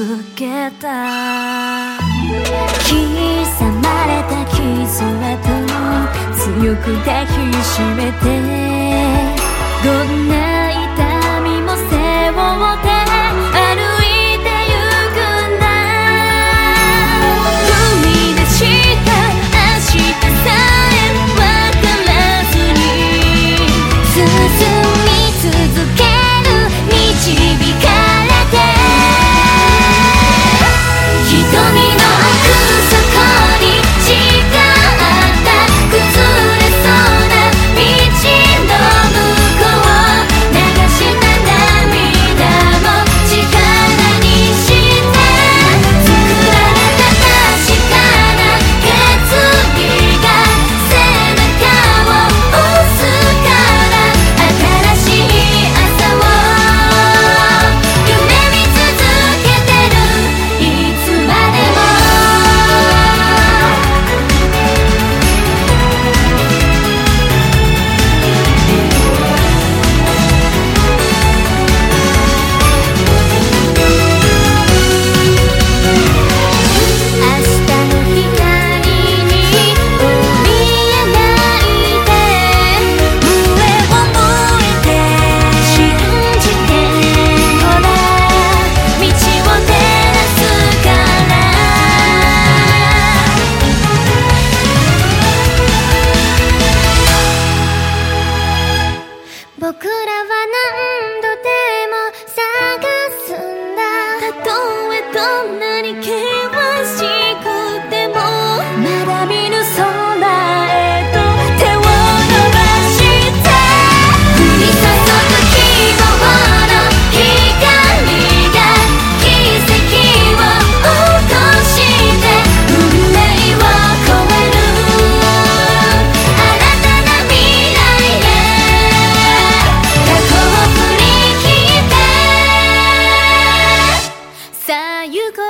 つけた。刻まれた傷跡を強く抱きしめて。さあ行こう